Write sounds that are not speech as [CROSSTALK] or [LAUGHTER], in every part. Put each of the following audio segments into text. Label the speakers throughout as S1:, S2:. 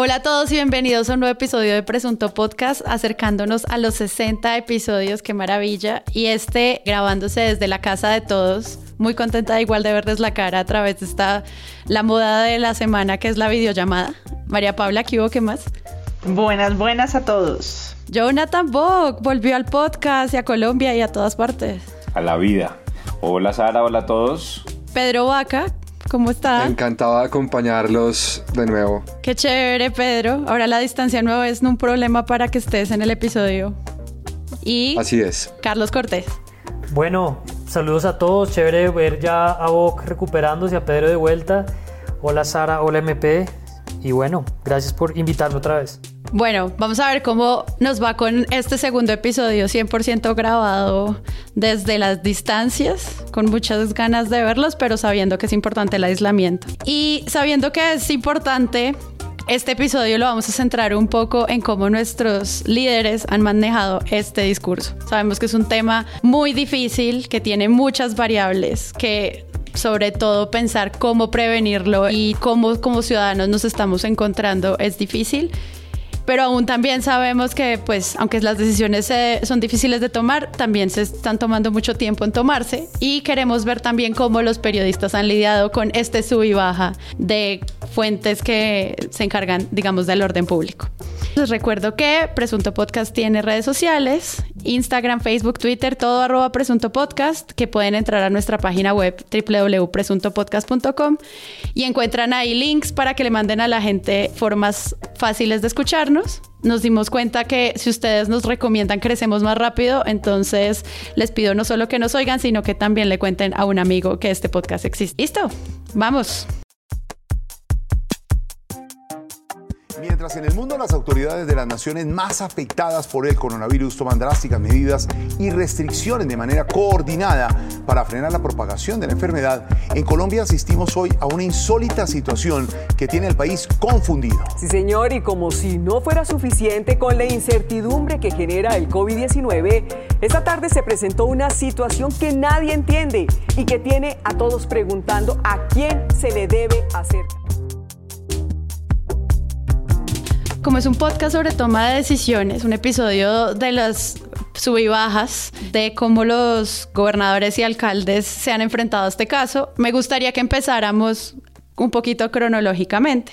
S1: Hola a todos y bienvenidos a un nuevo episodio de Presunto Podcast, acercándonos a los 60 episodios, qué maravilla. Y este grabándose desde la casa de todos. Muy contenta igual de verles la cara a través de esta, la moda de la semana que es la videollamada. María Paula, ¿qué hubo? ¿Qué más?
S2: Buenas, buenas a todos.
S1: Jonathan Bock volvió al podcast y a Colombia y a todas partes.
S3: A la vida. Hola Sara, hola a todos.
S1: Pedro Vaca, ¿Cómo está?
S4: Encantado de acompañarlos de nuevo.
S1: Qué chévere, Pedro. Ahora la distancia no es un problema para que estés en el episodio. Y
S4: Así es.
S1: Carlos Cortés.
S5: Bueno, saludos a todos. Chévere ver ya a Boc recuperándose, a Pedro de vuelta. Hola Sara, hola MP. Y bueno, gracias por invitarme otra vez.
S1: Bueno, vamos a ver cómo nos va con este segundo episodio 100% grabado desde las distancias, con muchas ganas de verlos, pero sabiendo que es importante el aislamiento. Y sabiendo que es importante, este episodio lo vamos a centrar un poco en cómo nuestros líderes han manejado este discurso. Sabemos que es un tema muy difícil, que tiene muchas variables, que sobre todo pensar cómo prevenirlo y cómo como ciudadanos nos estamos encontrando es difícil pero aún también sabemos que, pues, aunque las decisiones son difíciles de tomar, también se están tomando mucho tiempo en tomarse y queremos ver también cómo los periodistas han lidiado con este sub y baja de fuentes que se encargan, digamos, del orden público. Les recuerdo que Presunto Podcast tiene redes sociales, Instagram, Facebook, Twitter, todo arroba Presunto Podcast, que pueden entrar a nuestra página web www.presuntopodcast.com y encuentran ahí links para que le manden a la gente formas fáciles de escucharnos. Nos dimos cuenta que si ustedes nos recomiendan crecemos más rápido, entonces les pido no solo que nos oigan, sino que también le cuenten a un amigo que este podcast existe. ¿Listo? Vamos.
S6: Mientras en el mundo las autoridades de las naciones más afectadas por el coronavirus toman drásticas medidas y restricciones de manera coordinada para frenar la propagación de la enfermedad, en Colombia asistimos hoy a una insólita situación que tiene al país confundido.
S7: Sí, señor, y como si no fuera suficiente con la incertidumbre que genera el COVID-19, esta tarde se presentó una situación que nadie entiende y que tiene a todos preguntando a quién se le debe hacer.
S1: Como es un podcast sobre toma de decisiones, un episodio de las sub y bajas de cómo los gobernadores y alcaldes se han enfrentado a este caso, me gustaría que empezáramos un poquito cronológicamente.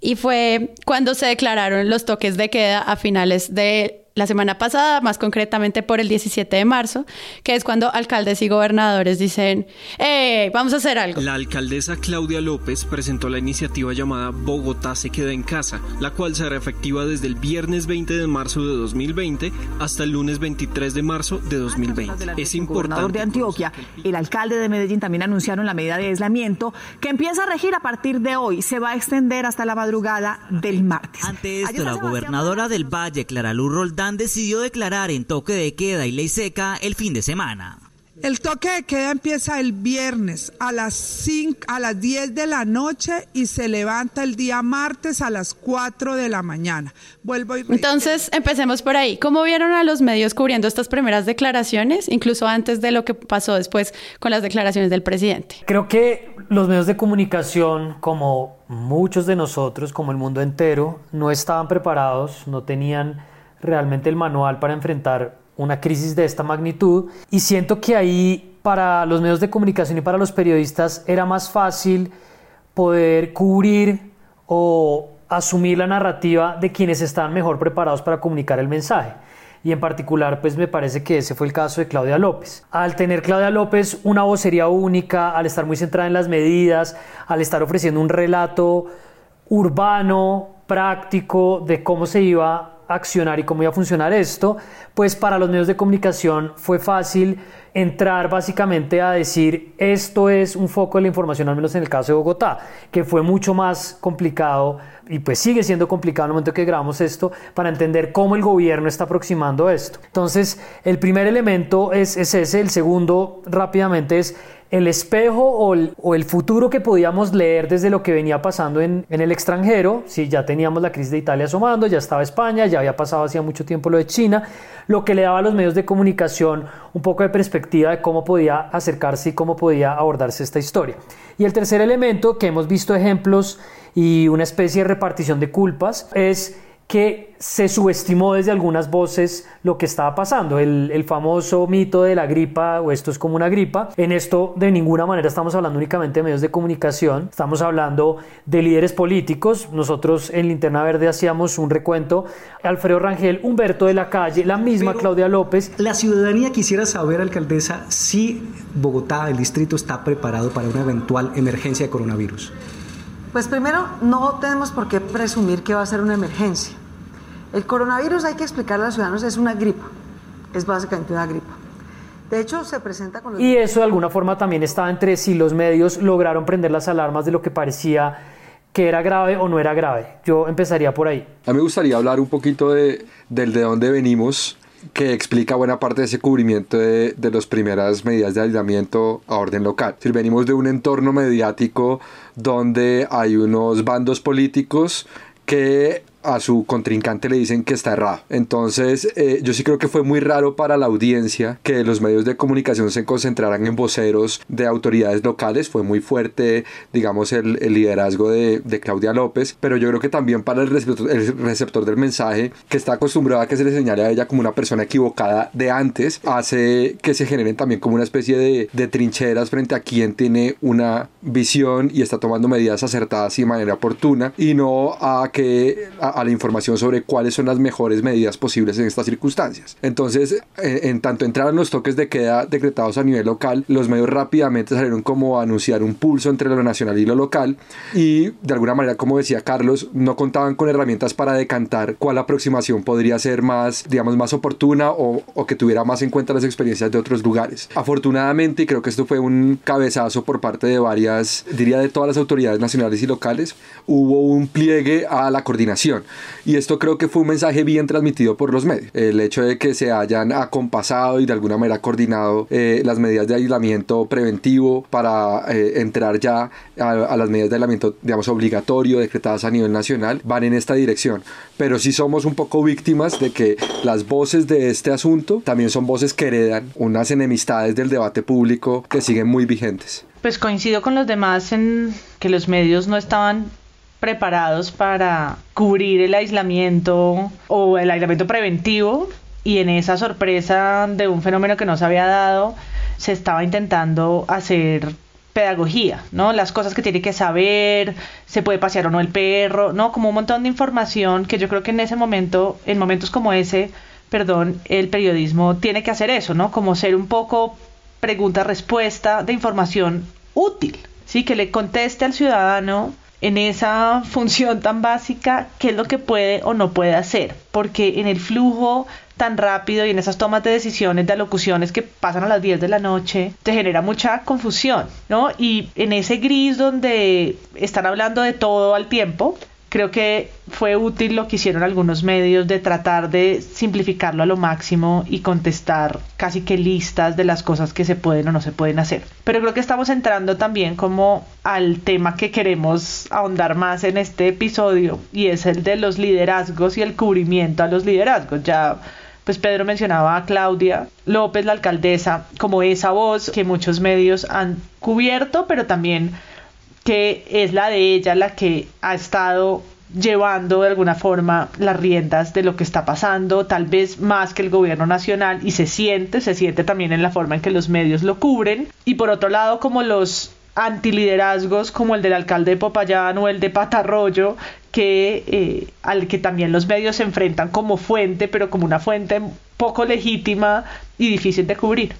S1: Y fue cuando se declararon los toques de queda a finales de la semana pasada, más concretamente por el 17 de marzo, que es cuando alcaldes y gobernadores dicen, ¡eh, vamos a hacer algo!
S8: La alcaldesa Claudia López presentó la iniciativa llamada Bogotá se queda en casa, la cual será efectiva desde el viernes 20 de marzo de 2020 hasta el lunes 23 de marzo de 2020. Es importante. El
S9: gobernador de Antioquia, el alcalde de Medellín también anunciaron la medida de aislamiento que empieza a regir a partir de hoy. Se va a extender hasta la madrugada del martes.
S10: Ante esto, la gobernadora del Valle, Clara Luz Roldán, decidió declarar en toque de queda y ley seca el fin de semana.
S11: El toque de queda empieza el viernes a las 5, a las 10 de la noche y se levanta el día martes a las 4 de la mañana. Vuelvo y
S1: Entonces, empecemos por ahí. ¿Cómo vieron a los medios cubriendo estas primeras declaraciones, incluso antes de lo que pasó después con las declaraciones del presidente?
S5: Creo que los medios de comunicación, como muchos de nosotros, como el mundo entero, no estaban preparados, no tenían realmente el manual para enfrentar una crisis de esta magnitud y siento que ahí para los medios de comunicación y para los periodistas era más fácil poder cubrir o asumir la narrativa de quienes están mejor preparados para comunicar el mensaje. Y en particular, pues me parece que ese fue el caso de Claudia López. Al tener Claudia López una vocería única, al estar muy centrada en las medidas, al estar ofreciendo un relato urbano, práctico de cómo se iba accionar y cómo iba a funcionar esto, pues para los medios de comunicación fue fácil entrar básicamente a decir esto es un foco de la información, al menos en el caso de Bogotá, que fue mucho más complicado y pues sigue siendo complicado en el momento que grabamos esto para entender cómo el gobierno está aproximando esto. Entonces, el primer elemento es, es ese, el segundo rápidamente es el espejo o el, futuro que podíamos leer desde lo que venía pasando en, en el extranjero, si ya teníamos la crisis de Italia asomando, ya estaba España, ya había pasado hacía mucho tiempo lo de China, lo que le daba a los medios de comunicación un poco de perspectiva de cómo podía acercarse y cómo podía abordarse esta historia. Y el tercer elemento, que hemos visto ejemplos y una especie de repartición de culpas, es que se subestimó desde algunas voces lo que estaba pasando, el, famoso mito de la gripa o esto es como una gripa. En esto de ninguna manera estamos hablando únicamente de medios de comunicación, estamos hablando de líderes políticos. Nosotros en Linterna Verde hacíamos un recuento, Alfredo Rangel, Humberto de la Calle, la misma Claudia López.
S12: La ciudadanía quisiera saber, alcaldesa, si Bogotá, el distrito, está preparado para una eventual emergencia de coronavirus.
S13: Pues primero, no tenemos por qué presumir que va a ser una emergencia. El coronavirus, hay que explicarle a los ciudadanos, es una gripa, es básicamente una gripa. De hecho, se presenta con
S5: Y eso de alguna forma también estaba entre si los medios lograron prender las alarmas de lo que parecía que era grave o no era grave. Yo empezaría por ahí.
S4: A mí me gustaría hablar un poquito de, del de dónde venimos que explica buena parte de ese cubrimiento de, de las primeras medidas de aislamiento a orden local. Si venimos de un entorno mediático donde hay unos bandos políticos que a su contrincante le dicen que está errado. Entonces, eh, yo sí creo que fue muy raro para la audiencia que los medios de comunicación se concentraran en voceros de autoridades locales. Fue muy fuerte, digamos, el, liderazgo de, Claudia López, pero yo creo que también para el receptor, el receptor, del mensaje, que está acostumbrado a que se le señale a ella como una persona equivocada de antes, hace que se generen también como una especie de, de trincheras frente a quien tiene una visión y está tomando medidas acertadas y de manera oportuna, y no a que la información sobre cuáles son las mejores medidas posibles en estas circunstancias. Entonces, en, tanto entraron los toques de queda decretados a nivel local, los medios rápidamente salieron como a anunciar un pulso entre lo nacional y lo local y de alguna manera, como decía Carlos, no contaban con herramientas para decantar cuál aproximación podría ser más, digamos, más oportuna o, o que tuviera más en cuenta las experiencias de otros lugares. Afortunadamente, y creo que esto fue un cabezazo por parte de varias, diría de todas las autoridades nacionales y locales, hubo un pliegue a la coordinación. Y esto creo que fue un mensaje bien transmitido por los medios. El hecho de que se hayan acompasado y de alguna manera coordinado eh, las medidas de aislamiento preventivo para eh, entrar ya a, las medidas de aislamiento, digamos, obligatorio decretadas a nivel nacional, van en esta dirección. Pero sí somos un poco víctimas de que las voces de este asunto también son voces que heredan unas enemistades del debate público que siguen muy vigentes.
S2: Pues coincido con los demás en que los medios no estaban preparados para cubrir el aislamiento o el aislamiento preventivo y en esa sorpresa de un fenómeno que no se había dado se estaba intentando hacer pedagogía, ¿no? Las cosas que tiene que saber, se puede pasear o no el perro, ¿no? Como un montón de información que yo creo que en ese momento, en momentos como ese, perdón, el periodismo tiene que hacer eso, ¿no? Como ser un poco pregunta-respuesta de información útil, ¿sí? Que le conteste al ciudadano en esa función tan básica qué es lo que puede o no puede hacer, porque en el flujo tan rápido y en esas tomas de decisiones de alocuciones que pasan a las 10 de la noche, te genera mucha confusión, ¿no? Y en ese gris donde están hablando de todo al tiempo, creo que fue útil lo que hicieron algunos medios de tratar de simplificarlo a lo máximo y contestar casi que listas de las cosas que se pueden o no se pueden hacer. Pero creo que estamos entrando también como al tema que queremos ahondar más en este episodio y es el de los liderazgos y el cubrimiento a los liderazgos. Ya pues Pedro mencionaba a Claudia López, la alcaldesa, como esa voz que muchos medios han cubierto, pero también que es la de ella la que ha estado llevando de alguna forma las riendas de lo que está pasando, tal vez más que el gobierno nacional, y se siente, se siente también en la forma en que los medios lo cubren. Y por otro lado, como los antiliderazgos como el del alcalde de Popayán o el de Patarroyo, que, eh, al que también los medios se enfrentan como fuente, pero como una fuente poco legítima y difícil de cubrir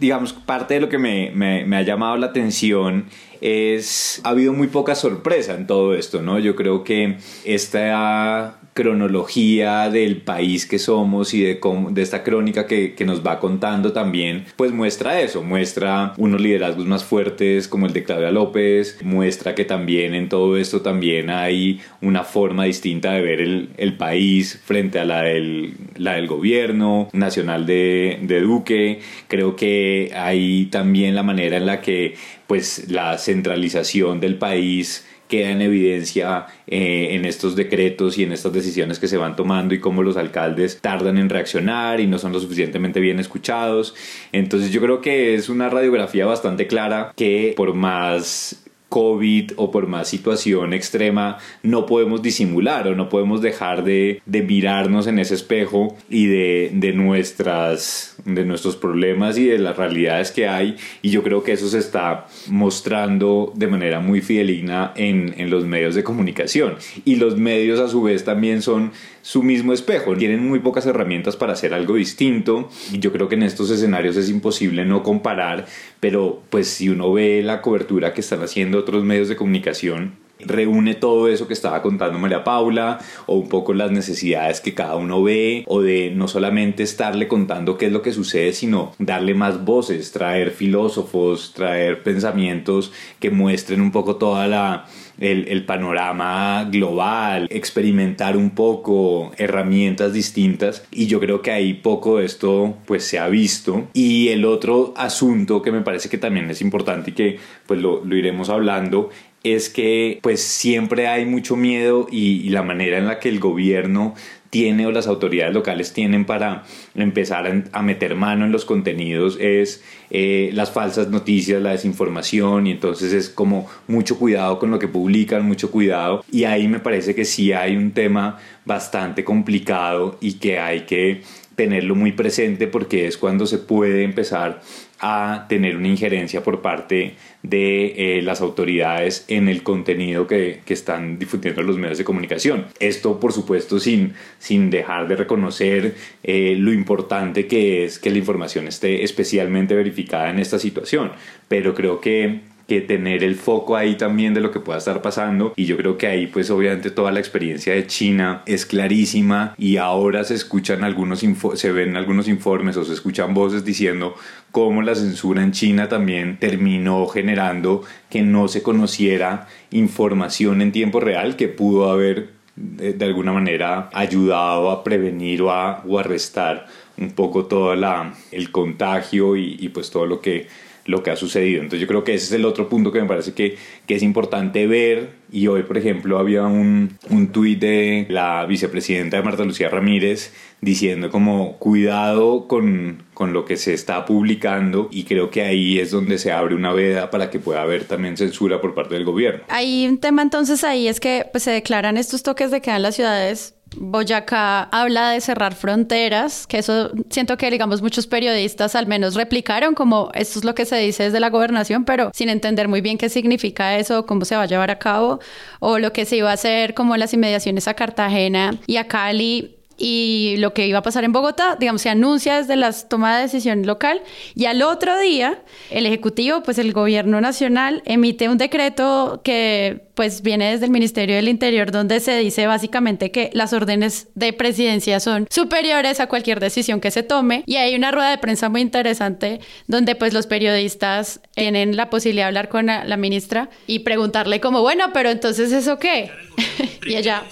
S3: digamos, parte de lo que me, me, me, ha llamado la atención es, ha habido muy poca sorpresa en todo esto, ¿no? Yo creo que esta cronología del país que somos y de, de esta crónica que, nos va contando también, pues muestra eso, muestra unos liderazgos más fuertes como el de Claudia López, muestra que también en todo esto también hay una forma distinta de ver el, país frente a la del, la del gobierno nacional de, de Duque. Creo que hay también la manera en la que pues la centralización del país queda en evidencia eh, en estos decretos y en estas decisiones que se van tomando y cómo los alcaldes tardan en reaccionar y no son lo suficientemente bien escuchados. Entonces yo creo que es una radiografía bastante clara que por más COVID o por más situación extrema, no podemos disimular o no podemos dejar de, mirarnos en ese espejo y de, de, nuestras, de nuestros problemas y de las realidades que hay. Y yo creo que eso se está mostrando de manera muy fideligna en, en los medios de comunicación. Y los medios a su vez también son su mismo espejo. Tienen muy pocas herramientas para hacer algo distinto y yo creo que en estos escenarios es imposible no comparar, pero pues si uno ve la cobertura que están haciendo otros medios de comunicación, reúne todo eso que estaba contando María Paula o un poco las necesidades que cada uno ve o de no solamente estarle contando qué es lo que sucede sino darle más voces, traer filósofos, traer pensamientos que muestren un poco toda la el, panorama global, experimentar un poco herramientas distintas. Y yo creo que ahí poco de esto pues se ha visto. Y el otro asunto que me parece que también es importante y que pues lo, lo iremos hablando es que pues siempre hay mucho miedo y, la manera en la que el gobierno tiene o las autoridades locales tienen para empezar a, meter mano en los contenidos es eh, las falsas noticias, la desinformación y entonces es como mucho cuidado con lo que publican, mucho cuidado. Y ahí me parece que sí hay un tema bastante complicado y que hay que tenerlo muy presente porque es cuando se puede empezar a tener una injerencia por parte de eh, las autoridades en el contenido que, que, están difundiendo los medios de comunicación. Esto, por supuesto, sin, sin dejar de reconocer eh, lo importante que es que la información esté especialmente verificada en esta situación. Pero creo que que tener el foco ahí también de lo que pueda estar pasando. Y yo creo que ahí pues obviamente toda la experiencia de China es clarísima. Y ahora se escuchan algunos se ven algunos informes o se escuchan voces diciendo cómo la censura en China también terminó generando que no se conociera información en tiempo real que pudo haber de, alguna manera ayudado a prevenir o a, o arrestar un poco todo la, el contagio y, y pues todo lo que lo que ha sucedido. Entonces yo creo que ese es el otro punto que me parece que, que es importante ver y hoy, por ejemplo, había un, un tuit de la vicepresidenta de Marta Lucía Ramírez diciendo como cuidado con, con, lo que se está publicando y creo que ahí es donde se abre una veda para que pueda haber también censura por parte del gobierno.
S1: Hay un tema entonces ahí es que pues, se declaran estos toques de queda en las ciudades Boyacá habla de cerrar fronteras, que eso siento que, digamos, muchos periodistas al menos replicaron como esto es lo que se dice desde la gobernación, pero sin entender muy bien qué significa eso, cómo se va a llevar a cabo, o lo que se iba a hacer como las inmediaciones a Cartagena y a Cali y lo que iba a pasar en Bogotá, digamos, se anuncia desde la toma de decisión local y al otro día el Ejecutivo, pues el Gobierno Nacional emite un decreto que pues viene desde el Ministerio del Interior donde se dice básicamente que las órdenes de presidencia son superiores a cualquier decisión que se tome y hay una rueda de prensa muy interesante donde pues los periodistas tienen la posibilidad de hablar con la, la ministra y preguntarle como, bueno, pero entonces eso qué? [LAUGHS] y ella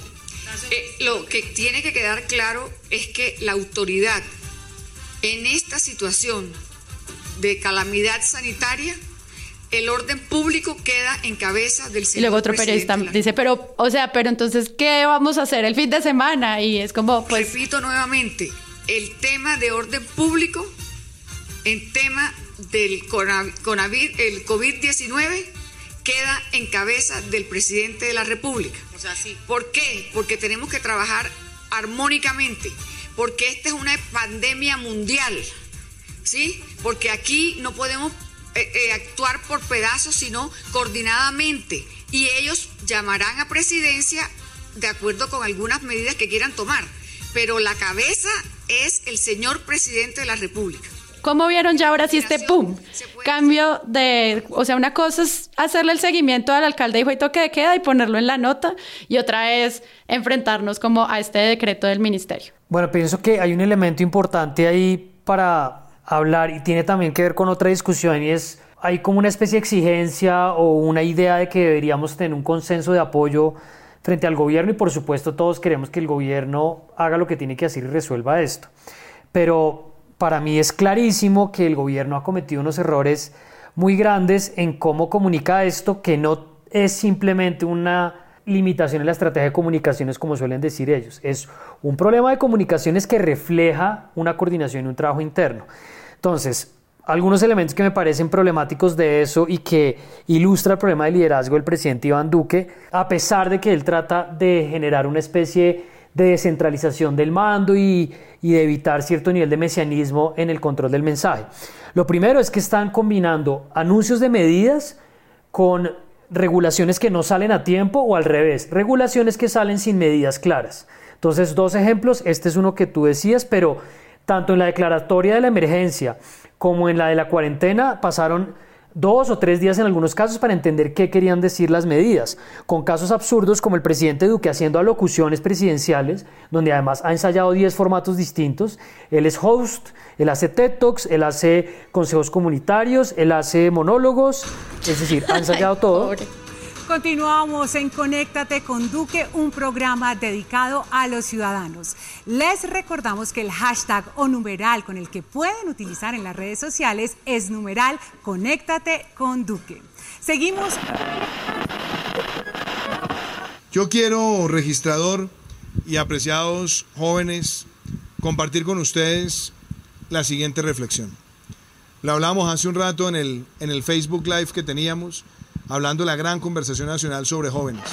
S14: eh, lo que tiene que quedar claro es que la autoridad en esta situación de calamidad sanitaria, el orden público queda en cabeza del señor.
S1: Y luego otro periodista dice, pero, o sea, pero entonces, ¿qué vamos a hacer el fin de semana? Y es como, pues...
S14: Repito nuevamente, el tema de orden público, en tema del COVID-19, queda en cabeza del presidente de la República. ¿Por qué? Porque tenemos que trabajar armónicamente, porque esta es una pandemia mundial, ¿sí? Porque aquí no podemos eh, eh, actuar por pedazos, sino coordinadamente. Y ellos llamarán a presidencia de acuerdo con algunas medidas que quieran tomar. Pero la cabeza es el señor presidente de la República.
S1: ¿Cómo vieron ya ahora sí este pum? Cambio de, o sea, una cosa es hacerle el seguimiento al alcalde y toque de queda y ponerlo en la nota y otra es enfrentarnos como a este decreto del ministerio.
S5: Bueno, pienso que hay un elemento importante ahí para hablar y tiene también que ver con otra discusión y es hay como una especie de exigencia o una idea de que deberíamos tener un consenso de apoyo frente al gobierno y por supuesto todos queremos que el gobierno haga lo que tiene que hacer y resuelva esto. Pero para mí es clarísimo que el gobierno ha cometido unos errores muy grandes en cómo comunica esto, que no es simplemente una limitación en la estrategia de comunicaciones como suelen decir ellos. Es un problema de comunicaciones que refleja una coordinación y un trabajo interno. Entonces, algunos elementos que me parecen problemáticos de eso y que ilustra el problema de liderazgo del presidente Iván Duque, a pesar de que él trata de generar una especie de descentralización del mando y, y de evitar cierto nivel de mesianismo en el control del mensaje. Lo primero es que están combinando anuncios de medidas con regulaciones que no salen a tiempo o al revés, regulaciones que salen sin medidas claras. Entonces, dos ejemplos, este es uno que tú decías, pero tanto en la declaratoria de la emergencia como en la de la cuarentena pasaron dos o tres días en algunos casos para entender qué querían decir las medidas, con casos absurdos como el presidente Duque haciendo alocuciones presidenciales, donde además ha ensayado 10 formatos distintos. Él es host, él hace TED Talks, él hace consejos comunitarios, él hace monólogos, es decir, ha ensayado [LAUGHS] todo.
S15: Continuamos en Conéctate con Duque, un programa dedicado a los ciudadanos. Les recordamos que el hashtag o numeral con el que pueden utilizar en las redes sociales es numeral Conéctate con Duque. Seguimos.
S16: Yo quiero, registrador y apreciados jóvenes, compartir con ustedes la siguiente reflexión. La hablamos hace un rato en el, en el Facebook Live que teníamos hablando de la gran conversación nacional sobre jóvenes.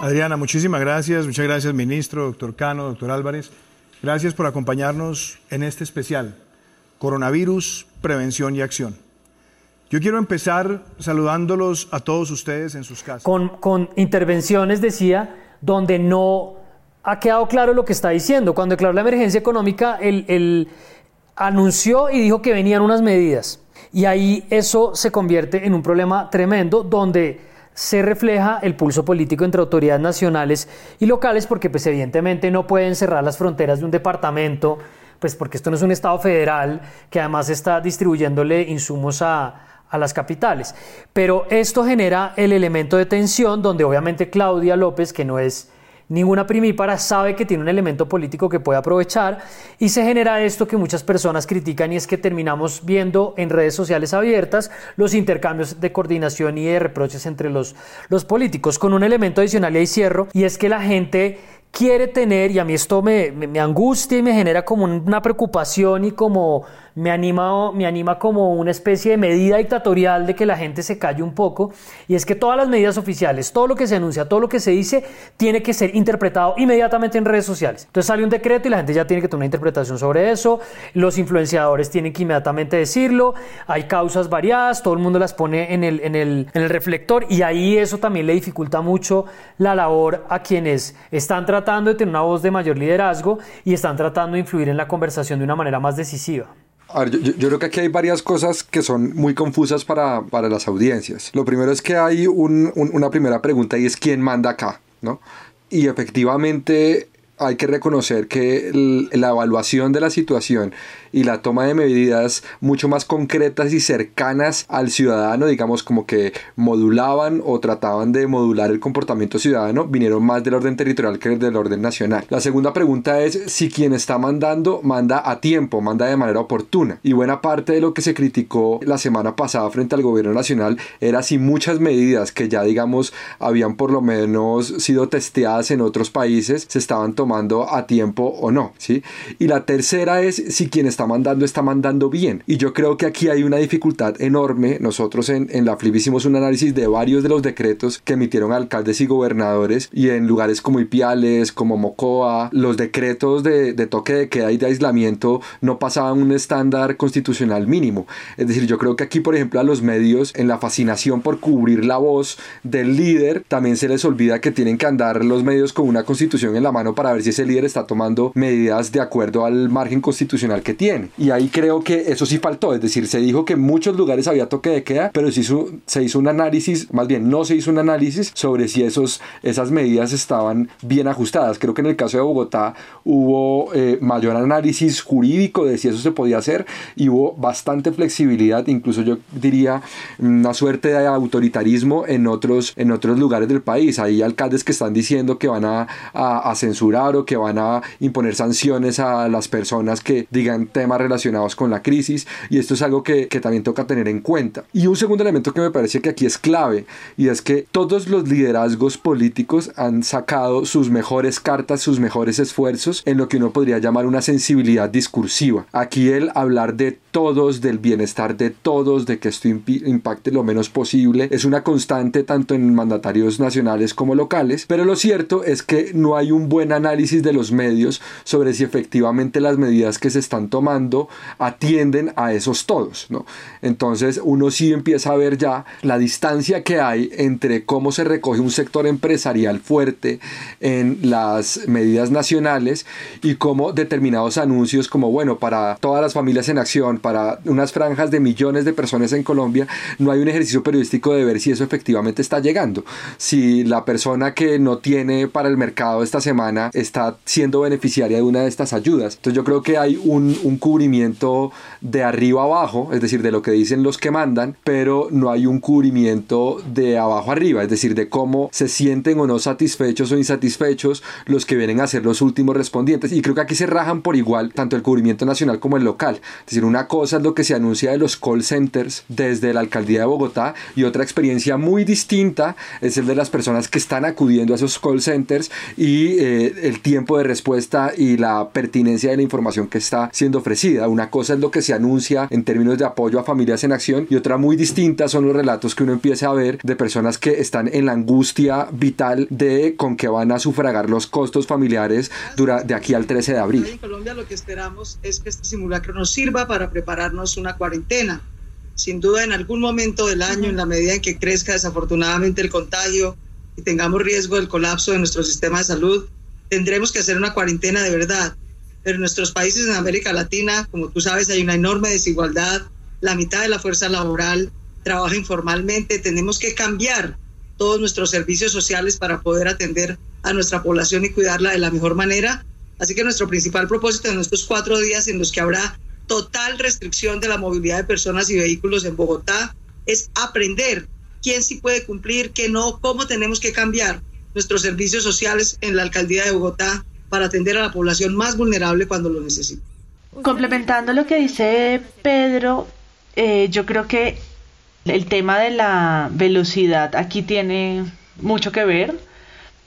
S16: Adriana, muchísimas gracias, muchas gracias ministro, doctor Cano, doctor Álvarez. Gracias por acompañarnos en este especial, Coronavirus, Prevención y Acción. Yo quiero empezar saludándolos a todos ustedes en sus casas.
S5: Con, con intervenciones, decía, donde no ha quedado claro lo que está diciendo. Cuando declaró la emergencia económica, él, él anunció y dijo que venían unas medidas. Y ahí eso se convierte en un problema tremendo donde se refleja el pulso político entre autoridades nacionales y locales porque pues evidentemente no pueden cerrar las fronteras de un departamento, pues porque esto no es un Estado federal que además está distribuyéndole insumos a, a las capitales. Pero esto genera el elemento de tensión donde obviamente Claudia López, que no es Ninguna primípara sabe que tiene un elemento político que puede aprovechar y se genera esto que muchas personas critican y es que terminamos viendo en redes sociales abiertas los intercambios de coordinación y de reproches entre los, los políticos con un elemento adicional y ahí cierro y es que la gente quiere tener, y a mí esto me, me, angustia y me genera como una preocupación y como me anima, me anima como una especie de medida dictatorial de que la gente se calle un poco, y es que todas las medidas oficiales, todo lo que se anuncia, todo lo que se dice, tiene que ser interpretado inmediatamente en redes sociales. Entonces sale un decreto y la gente ya tiene que tener una interpretación sobre eso, los influenciadores tienen que inmediatamente decirlo, hay causas variadas, todo el mundo las pone en el, en el, en el reflector, y ahí eso también le dificulta mucho la labor a quienes están tratando de tener una voz de mayor liderazgo y están tratando de influir en la conversación de una manera más decisiva.
S4: Yo, creo que aquí hay varias cosas que son muy confusas para, para las audiencias. Lo primero es que hay un, una primera pregunta y es quién manda acá, ¿no? Y efectivamente hay que reconocer que la evaluación de la situación y la toma de medidas mucho más concretas y cercanas al ciudadano, digamos como que modulaban o trataban de modular el comportamiento ciudadano, vinieron más del orden territorial que del orden nacional. La segunda pregunta es si quien está mandando manda a tiempo, manda de manera oportuna. Y buena parte de lo que se criticó la semana pasada frente al gobierno nacional era si muchas medidas que ya digamos habían por lo menos sido testeadas en otros países se estaban tomando a tiempo o no, ¿sí? Y la tercera es si quien está mandando está mandando bien. Y yo creo que aquí hay una dificultad enorme. Nosotros en, en la FLIP hicimos un análisis de varios de los decretos que emitieron alcaldes y gobernadores y en lugares como Ipiales, como Mocoa, los decretos de, de toque de queda y de aislamiento no pasaban un estándar constitucional mínimo. Es decir, yo creo que aquí, por ejemplo, a los medios, en la fascinación por cubrir la voz del líder, también se les olvida que tienen que andar los medios con una constitución en la mano para ver si ese líder está tomando medidas de acuerdo al margen constitucional que tiene. Y ahí creo que eso sí faltó, es decir, se dijo que en muchos lugares había toque de queda, pero se hizo, se hizo un análisis, más bien no se hizo un análisis sobre si esos, esas medidas estaban bien ajustadas. Creo que en el caso de Bogotá hubo eh, mayor análisis jurídico de si eso se podía hacer y hubo bastante flexibilidad, incluso yo diría una suerte de autoritarismo en otros, en otros lugares del país. Hay alcaldes que están diciendo que van a, a, a censurar o que van a imponer sanciones a las personas que digan temas relacionados con la crisis y esto es algo que, que también toca tener en cuenta. Y un segundo elemento que me parece que aquí es clave y es que todos los liderazgos políticos han sacado sus mejores cartas, sus mejores esfuerzos en lo que uno podría llamar una sensibilidad discursiva. Aquí el hablar de todos, del bienestar de todos, de que esto impacte lo menos posible, es una constante tanto en mandatarios nacionales como locales, pero lo cierto es que no hay un buen análisis de los medios sobre si efectivamente las medidas que se están tomando atienden a esos todos, ¿no? Entonces uno sí empieza a ver ya la distancia que hay entre cómo se recoge un sector empresarial fuerte en las medidas nacionales y cómo determinados anuncios como bueno para todas las familias en acción para unas franjas de millones de personas en Colombia, no hay un ejercicio periodístico de ver si eso efectivamente está llegando. Si la persona que no tiene para el mercado esta semana está siendo beneficiaria de una de estas ayudas. Entonces yo creo que hay un, un cubrimiento de arriba abajo, es decir, de lo que dicen los que mandan, pero no hay un cubrimiento de abajo arriba, es decir, de cómo se sienten o no satisfechos o insatisfechos los que vienen a ser los últimos respondientes. Y creo que aquí se rajan por igual tanto el cubrimiento nacional como el local. Es decir, una cosa es lo que se anuncia de los call centers desde la alcaldía de Bogotá y otra experiencia muy distinta es el de las personas que están acudiendo a esos call centers y eh, el tiempo de respuesta y la pertinencia de la información que está siendo ofrecida. Una cosa es lo que se anuncia en términos de apoyo a familias en acción y otra muy distinta son los relatos que uno empieza a ver de personas que están en la angustia vital de con que van a sufragar los costos familiares de aquí al 13 de abril.
S17: En Colombia lo que esperamos es que este simulacro nos sirva para prepararnos una cuarentena. Sin duda, en algún momento del año, en la medida en que crezca desafortunadamente el contagio y tengamos riesgo del colapso de nuestro sistema de salud, tendremos que hacer una cuarentena de verdad. Pero en nuestros países en América Latina, como tú sabes, hay una enorme desigualdad. La mitad de la fuerza laboral trabaja informalmente. Tenemos que cambiar todos nuestros servicios sociales para poder atender a nuestra población y cuidarla de la mejor manera. Así que nuestro principal propósito en estos cuatro días en los que habrá total restricción de la movilidad de personas y vehículos en Bogotá es aprender quién sí puede cumplir, qué no, cómo tenemos que cambiar nuestros servicios sociales en la alcaldía de Bogotá para atender a la población más vulnerable cuando lo necesite.
S2: Complementando lo que dice Pedro, eh, yo creo que el tema de la velocidad aquí tiene mucho que ver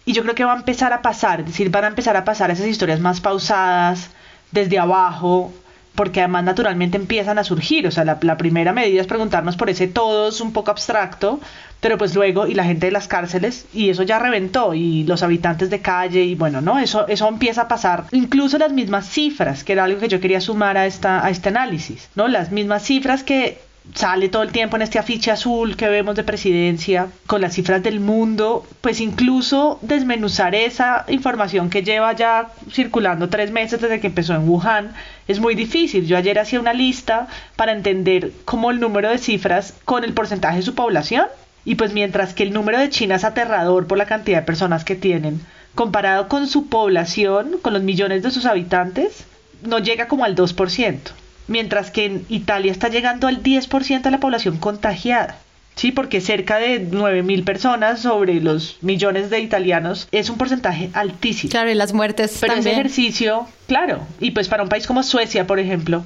S2: y yo creo que va a empezar a pasar, es decir, van a empezar a pasar esas historias más pausadas, desde abajo, porque además naturalmente empiezan a surgir. O sea, la, primera medida es preguntarnos por ese todos un poco abstracto, pero pues luego, y la gente de las cárceles, y eso ya reventó, y los habitantes de calle, y bueno, ¿no? Eso, eso empieza a pasar. Incluso las mismas cifras, que era algo que yo quería sumar a, esta, a este análisis, ¿no? Las mismas cifras que sale todo el tiempo en este afiche azul que vemos de presidencia con las cifras del mundo, pues incluso desmenuzar esa información que lleva ya circulando tres meses desde que empezó en Wuhan es muy difícil. Yo ayer hacía una lista para entender cómo el número de cifras con el porcentaje de su población y pues mientras que el número de China es aterrador por la cantidad de personas que tienen, comparado con su población, con los millones de sus habitantes, no llega como al 2% mientras que en Italia está llegando al 10% de la población contagiada. Sí, porque cerca de 9.000 personas sobre los millones de italianos es un porcentaje altísimo.
S1: Claro, y las muertes
S2: Pero
S1: también.
S2: ese ejercicio, claro, y pues para un país como Suecia, por ejemplo,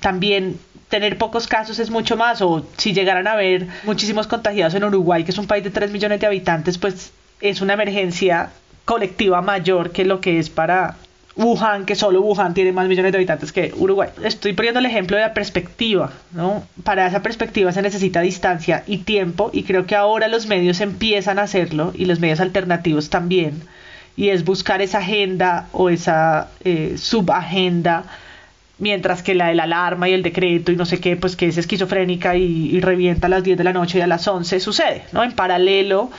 S2: también tener pocos casos es mucho más, o si llegaran a haber muchísimos contagiados en Uruguay, que es un país de 3 millones de habitantes, pues es una emergencia colectiva mayor que lo que es para Wuhan, que solo Wuhan tiene más millones de habitantes que Uruguay. Estoy poniendo el ejemplo de la perspectiva, ¿no? Para esa perspectiva se necesita distancia y tiempo y creo que ahora los medios empiezan a hacerlo y los medios alternativos también. Y es buscar esa agenda o esa eh, subagenda, mientras que la de la alarma y el decreto y no sé qué, pues que es esquizofrénica y, y revienta a las 10 de la noche y a las 11 sucede, ¿no? En paralelo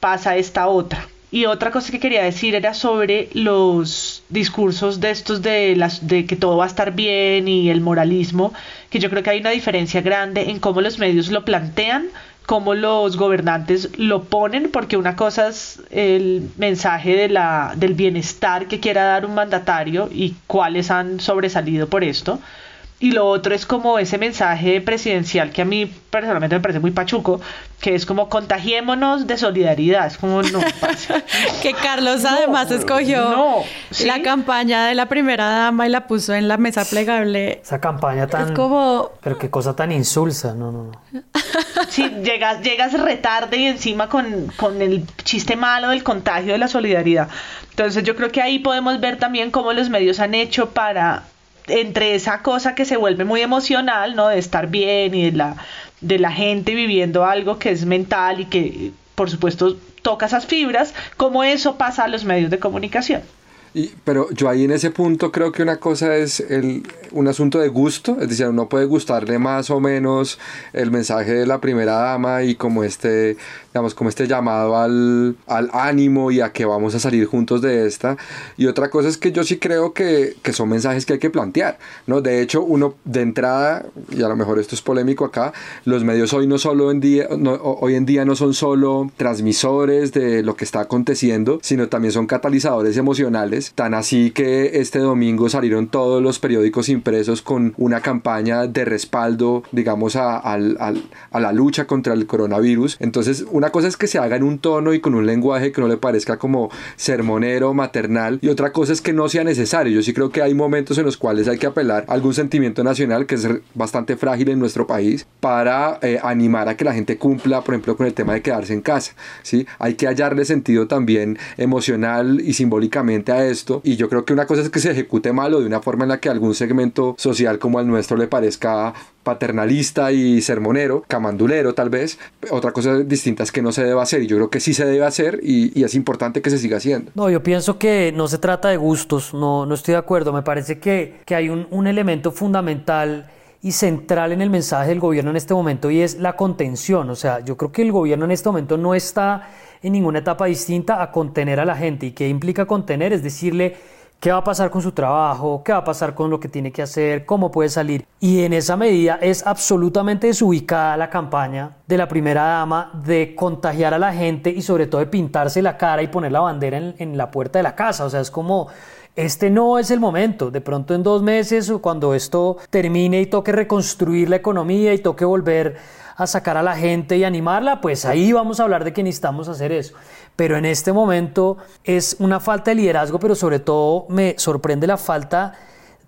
S2: pasa esta otra. Y otra cosa que quería decir era sobre los discursos de estos de las de que todo va a estar bien y el moralismo, que yo creo que hay una diferencia grande en cómo los medios lo plantean, cómo los gobernantes lo ponen, porque una cosa es el mensaje de la, del bienestar que quiera dar un mandatario y cuáles han sobresalido por esto, Y lo otro es como ese mensaje presidencial que a mí personalmente me parece muy pachuco, que es como contagiémonos de solidaridad. Es como, no, [LAUGHS]
S1: Que Carlos además escogió la campaña de la primera dama y la puso en la mesa plegable.
S5: Esa campaña tan...
S1: Es como...
S5: Pero qué cosa tan insulsa, no, no, no. [LAUGHS]
S2: Sí, llegas, llegas retarde y encima con, con el chiste malo del contagio de la solidaridad. Entonces yo creo que ahí podemos ver también cómo los medios han hecho para entre esa cosa que se vuelve muy emocional, ¿no? De estar bien y de la, de la gente viviendo algo que es mental y que, por supuesto, toca esas fibras, como eso pasa a los medios de comunicación.
S4: Y, pero yo ahí en ese punto creo que una cosa es el, un asunto de gusto, es decir, uno puede gustarle más o menos el mensaje de la primera dama y como este, digamos, como este llamado al, al ánimo y a que vamos a salir juntos de esta. Y otra cosa es que yo sí creo que, que son mensajes que hay que plantear, ¿no? De hecho, uno de entrada, y a lo mejor esto es polémico acá, los medios hoy no solo en día, no, hoy en día no son solo transmisores de lo que está aconteciendo, sino también son catalizadores emocionales, tan así que este domingo salieron todos los periódicos impresos con una campaña de respaldo, digamos, a, a, a la lucha contra el coronavirus. Entonces, una cosa es que se haga en un tono y con un lenguaje que no le parezca como sermonero, maternal, y otra cosa es que no sea necesario. Yo sí creo que hay momentos en los cuales hay que apelar a algún sentimiento nacional que es bastante frágil en nuestro país para eh, animar a que la gente cumpla, por ejemplo, con el tema de quedarse en casa. ¿sí? Hay que hallarle sentido también emocional y simbólicamente a esto, y yo creo que una cosa es que se ejecute mal o de una forma en la que algún segmento social como el nuestro le parezca paternalista y sermonero, camandulero tal vez. Otra cosa distinta es que no se debe hacer y yo creo que sí se debe hacer y, es importante que se siga haciendo.
S5: No, yo pienso que no se trata de gustos, no, no estoy de acuerdo. Me parece que, que hay un, un elemento fundamental y central en el mensaje del gobierno en este momento y es la contención. O sea, yo creo que el gobierno en este momento no está en ninguna etapa distinta a contener a la gente. ¿Y qué implica contener? Es decirle qué va a pasar con su trabajo, qué va a pasar con lo que tiene que hacer, cómo puede salir. Y en esa medida es absolutamente desubicada la campaña de la primera dama de contagiar a la gente y sobre todo de pintarse la cara y poner la bandera en, la puerta de la casa. O sea, es como... Este no es el momento. De pronto en dos meses o cuando esto termine y toque reconstruir la economía y toque volver a sacar a la gente y animarla, pues ahí vamos a hablar de que necesitamos hacer eso. Pero en este momento es una falta de liderazgo, pero sobre todo me sorprende la falta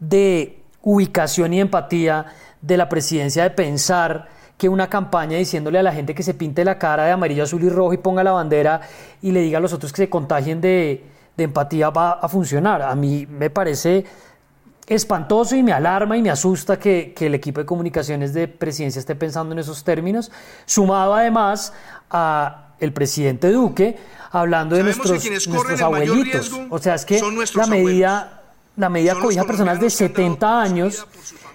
S5: de ubicación y empatía de la presidencia de pensar que una campaña diciéndole a la gente que se pinte la cara de amarillo, azul y rojo y ponga la bandera y le diga a los otros que se contagien de, de empatía va a funcionar. A mí me parece espantoso y me alarma y me asusta que, el equipo de comunicaciones de presidencia esté pensando en esos términos, sumado además a el presidente Duque hablando de nuestros, nuestros abuelitos. O sea, es que la medida, la medida cobija personas de 70 años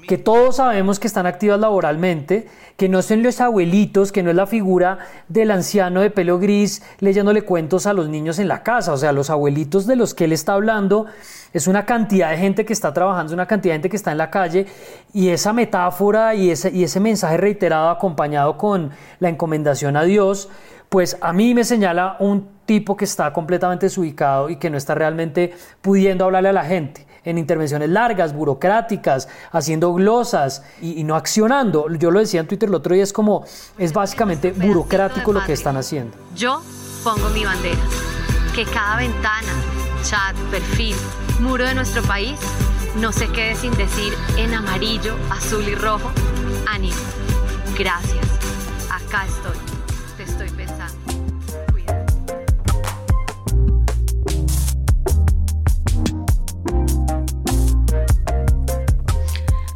S5: que todos sabemos que están activas laboralmente, que no son los abuelitos, que no es la figura del anciano de pelo gris leyéndole cuentos a los niños en la casa, o sea, los abuelitos de los que él está hablando es una cantidad de gente que está trabajando, es una cantidad de gente que está en la calle y esa metáfora y ese, y ese mensaje reiterado acompañado con la encomendación a Dios, pues a mí me señala un tipo que está completamente desubicado y que no está realmente pudiendo hablarle a la gente en intervenciones largas, burocráticas, haciendo glosas y, no accionando. Yo lo decía en Twitter el otro día, es como, es básicamente burocrático lo que están haciendo.
S18: Yo pongo mi bandera, que cada ventana, chat, perfil, muro de nuestro país no se quede sin decir en amarillo, azul y rojo, ánimo, gracias, acá estoy,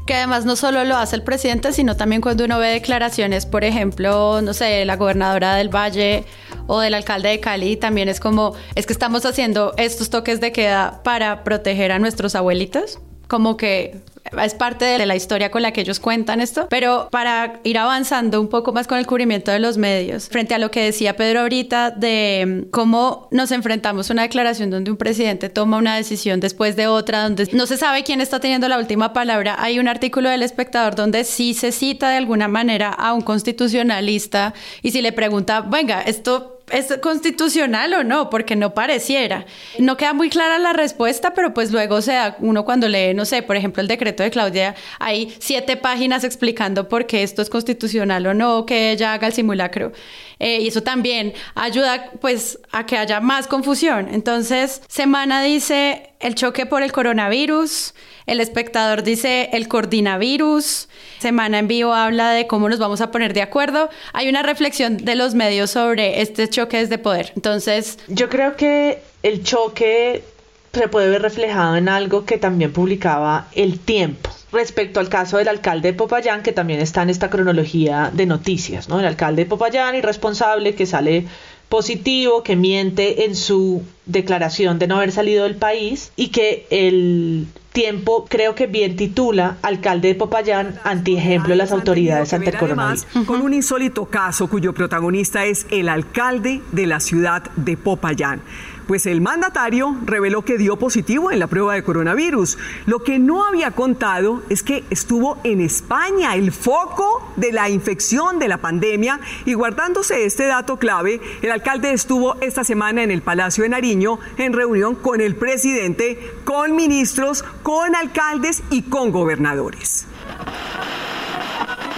S1: que además no solo lo hace el presidente, sino también cuando uno ve declaraciones, por ejemplo, no sé, la gobernadora del Valle o del alcalde de Cali, también es como, es que estamos haciendo estos toques de queda para proteger a nuestros abuelitos, como que es parte de la historia con la que ellos cuentan esto, pero para ir avanzando un poco más con el cubrimiento de los medios, frente a lo que decía Pedro ahorita de mm, cómo nos enfrentamos a una declaración donde un presidente toma una decisión después de otra, donde no se sabe quién está teniendo la última palabra, hay un artículo del espectador donde sí se cita de alguna manera a un constitucionalista y si le pregunta, venga, esto ¿es constitucional o no? Porque no pareciera. No queda muy clara la respuesta, pero pues luego, o sea, uno cuando lee, no sé, por ejemplo, el decreto de Claudia, hay siete páginas explicando por qué esto es constitucional o no, que ella haga el simulacro. Eh, y eso también ayuda pues a que haya más confusión. Entonces, Semana dice el choque por el coronavirus, el espectador dice el coordinavirus, Semana en Vivo habla de cómo nos vamos a poner de acuerdo. Hay una reflexión de los medios sobre este choque de poder. Entonces,
S2: yo creo que el choque se puede ver reflejado en algo que también publicaba El Tiempo respecto al caso del alcalde de Popayán, que también está en esta cronología de noticias, ¿no? El alcalde de Popayán, irresponsable, que sale positivo, que miente en su declaración de no haber salido del país y que el tiempo creo que bien titula Alcalde de Popayán antiejemplo de las autoridades ante el coronavirus.
S7: Con un insólito caso cuyo protagonista es el alcalde de la ciudad de Popayán. Pues el mandatario reveló que dio positivo en la prueba de coronavirus. Lo que no había contado es que estuvo en España, el foco de la infección de la pandemia. Y guardándose este dato clave, el alcalde estuvo esta semana en el Palacio de Nariño en reunión con el presidente, con ministros, con alcaldes y con gobernadores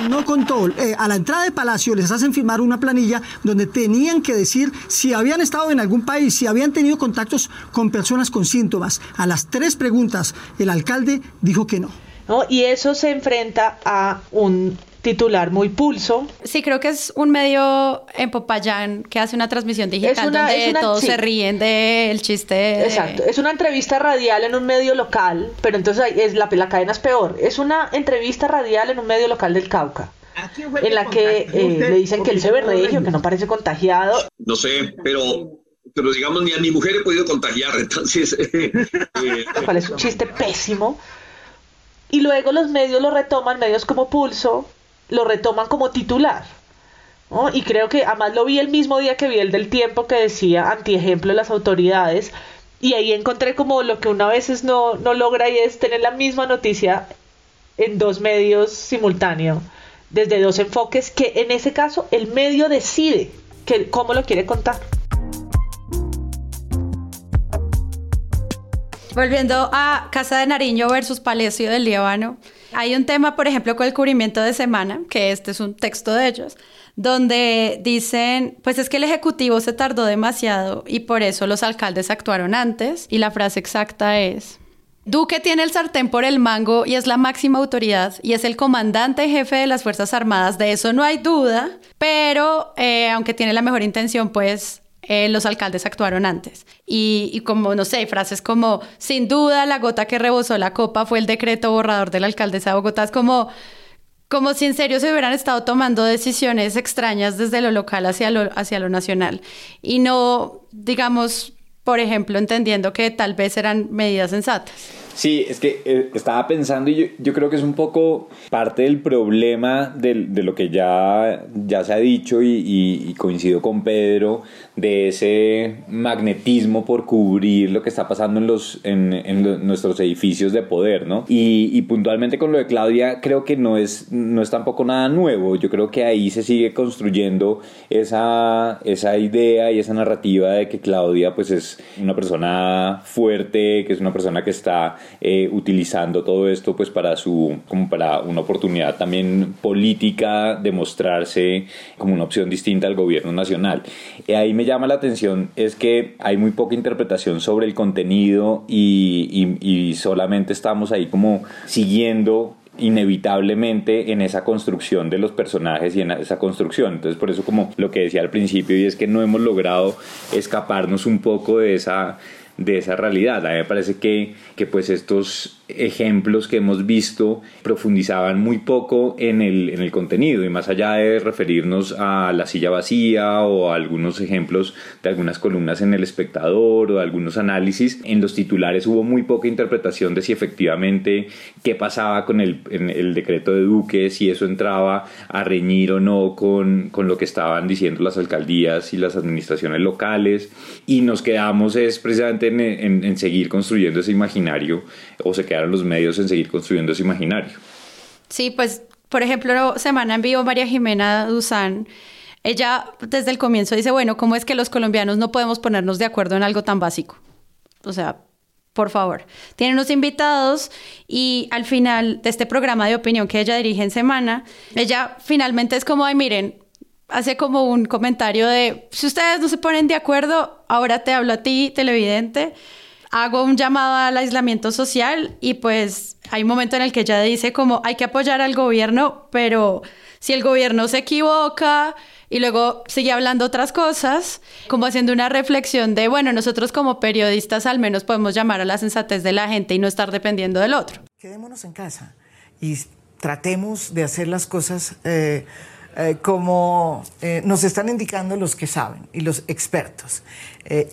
S19: no contó. Eh, a la entrada de Palacio les hacen firmar una planilla donde tenían que decir si habían estado en algún país, si habían tenido contactos con personas con síntomas. A las tres preguntas, el alcalde dijo que no.
S2: ¿No? Y eso se enfrenta a un titular muy pulso.
S1: Sí, creo que es un medio en Popayán que hace una transmisión digital donde todos se ríen del chiste.
S2: Exacto, es una entrevista radial en un medio local, pero entonces es la, la cadena es peor. Es una entrevista radial en un medio local del Cauca en la que eh, le dicen que él se ve regio, que no parece contagiado.
S20: No sé, pero pero digamos ni a mi mujer he podido contagiar, [LAUGHS] entonces... Eh,
S2: es un chiste pésimo. Y luego los medios lo retoman, medios como Pulso, lo retoman como titular. Y creo que además lo vi el mismo día que vi el del tiempo que decía antiejemplo las autoridades. Y ahí encontré como lo que una veces no, no logra y es tener la misma noticia en dos medios simultáneos, desde dos enfoques, que en ese caso el medio decide que, cómo lo quiere contar.
S1: Volviendo a Casa de Nariño versus Palacio del Líbano, hay un tema, por ejemplo, con el cubrimiento de semana, que este es un texto de ellos, donde dicen, pues es que el Ejecutivo se tardó demasiado y por eso los alcaldes actuaron antes, y la frase exacta es... Duque tiene el sartén por el mango y es la máxima autoridad y es el comandante jefe de las Fuerzas Armadas, de eso no hay duda, pero eh, aunque tiene la mejor intención, pues eh, los alcaldes actuaron antes. Y, como, no sé, frases como, sin duda, la gota que rebosó la copa fue el decreto borrador de la alcaldesa de Bogotá. Es como, como si en serio se hubieran estado tomando decisiones extrañas desde lo local hacia lo, hacia lo nacional. Y no, digamos, por ejemplo, entendiendo que tal vez eran medidas sensatas.
S3: Sí, es que eh, estaba pensando y yo, creo que es un poco parte del problema de, lo que ya, ya se ha dicho y, coincido con Pedro, de ese magnetismo por cubrir lo que está pasando en, los, en, nuestros edificios de poder, ¿no? Y, puntualmente con lo de Claudia, creo que no es, no es tampoco nada nuevo. Yo creo que ahí se sigue construyendo esa, esa idea y esa narrativa de que Claudia pues es una persona fuerte, que es una persona que está eh, utilizando todo esto pues para su como para una oportunidad también política de mostrarse como una opción distinta al gobierno nacional. Y ahí me llama la atención es que hay muy poca interpretación sobre el contenido y, y solamente estamos ahí como siguiendo inevitablemente en esa construcción de los personajes y en esa construcción. Entonces, por eso como lo que decía al principio y es que no hemos logrado escaparnos un poco de esa de esa realidad. A mí me parece que, que pues estos ejemplos que hemos visto profundizaban muy poco en el, en el contenido y más allá de referirnos a la silla vacía o a algunos ejemplos de algunas columnas en el espectador o de algunos análisis, en los titulares hubo muy poca interpretación de si efectivamente qué pasaba con el, el decreto de Duque, si eso entraba a reñir o no con, con lo que estaban diciendo las alcaldías y las administraciones locales y nos quedamos es precisamente en, en, en seguir construyendo ese imaginario o se quedaron los medios en seguir construyendo ese imaginario.
S1: Sí, pues, por ejemplo, Semana en Vivo, María Jimena Duzán ella desde el comienzo dice, bueno, ¿cómo es que los colombianos no podemos ponernos de acuerdo en algo tan básico? O sea, por favor. Tiene unos invitados y al final de este programa de opinión que ella dirige en semana, ella finalmente es como, ay, miren, hace como un comentario de, si ustedes no se ponen de acuerdo, ahora te hablo a ti, televidente, hago un llamado al aislamiento social y pues hay un momento en el que ella dice como hay que apoyar al gobierno, pero si el gobierno se equivoca y luego sigue hablando otras cosas, como haciendo una reflexión de, bueno, nosotros como periodistas al menos podemos llamar a la sensatez de la gente y no estar dependiendo del otro.
S21: Quedémonos en casa y tratemos de hacer las cosas eh, eh, como eh, nos están indicando los que saben y los expertos.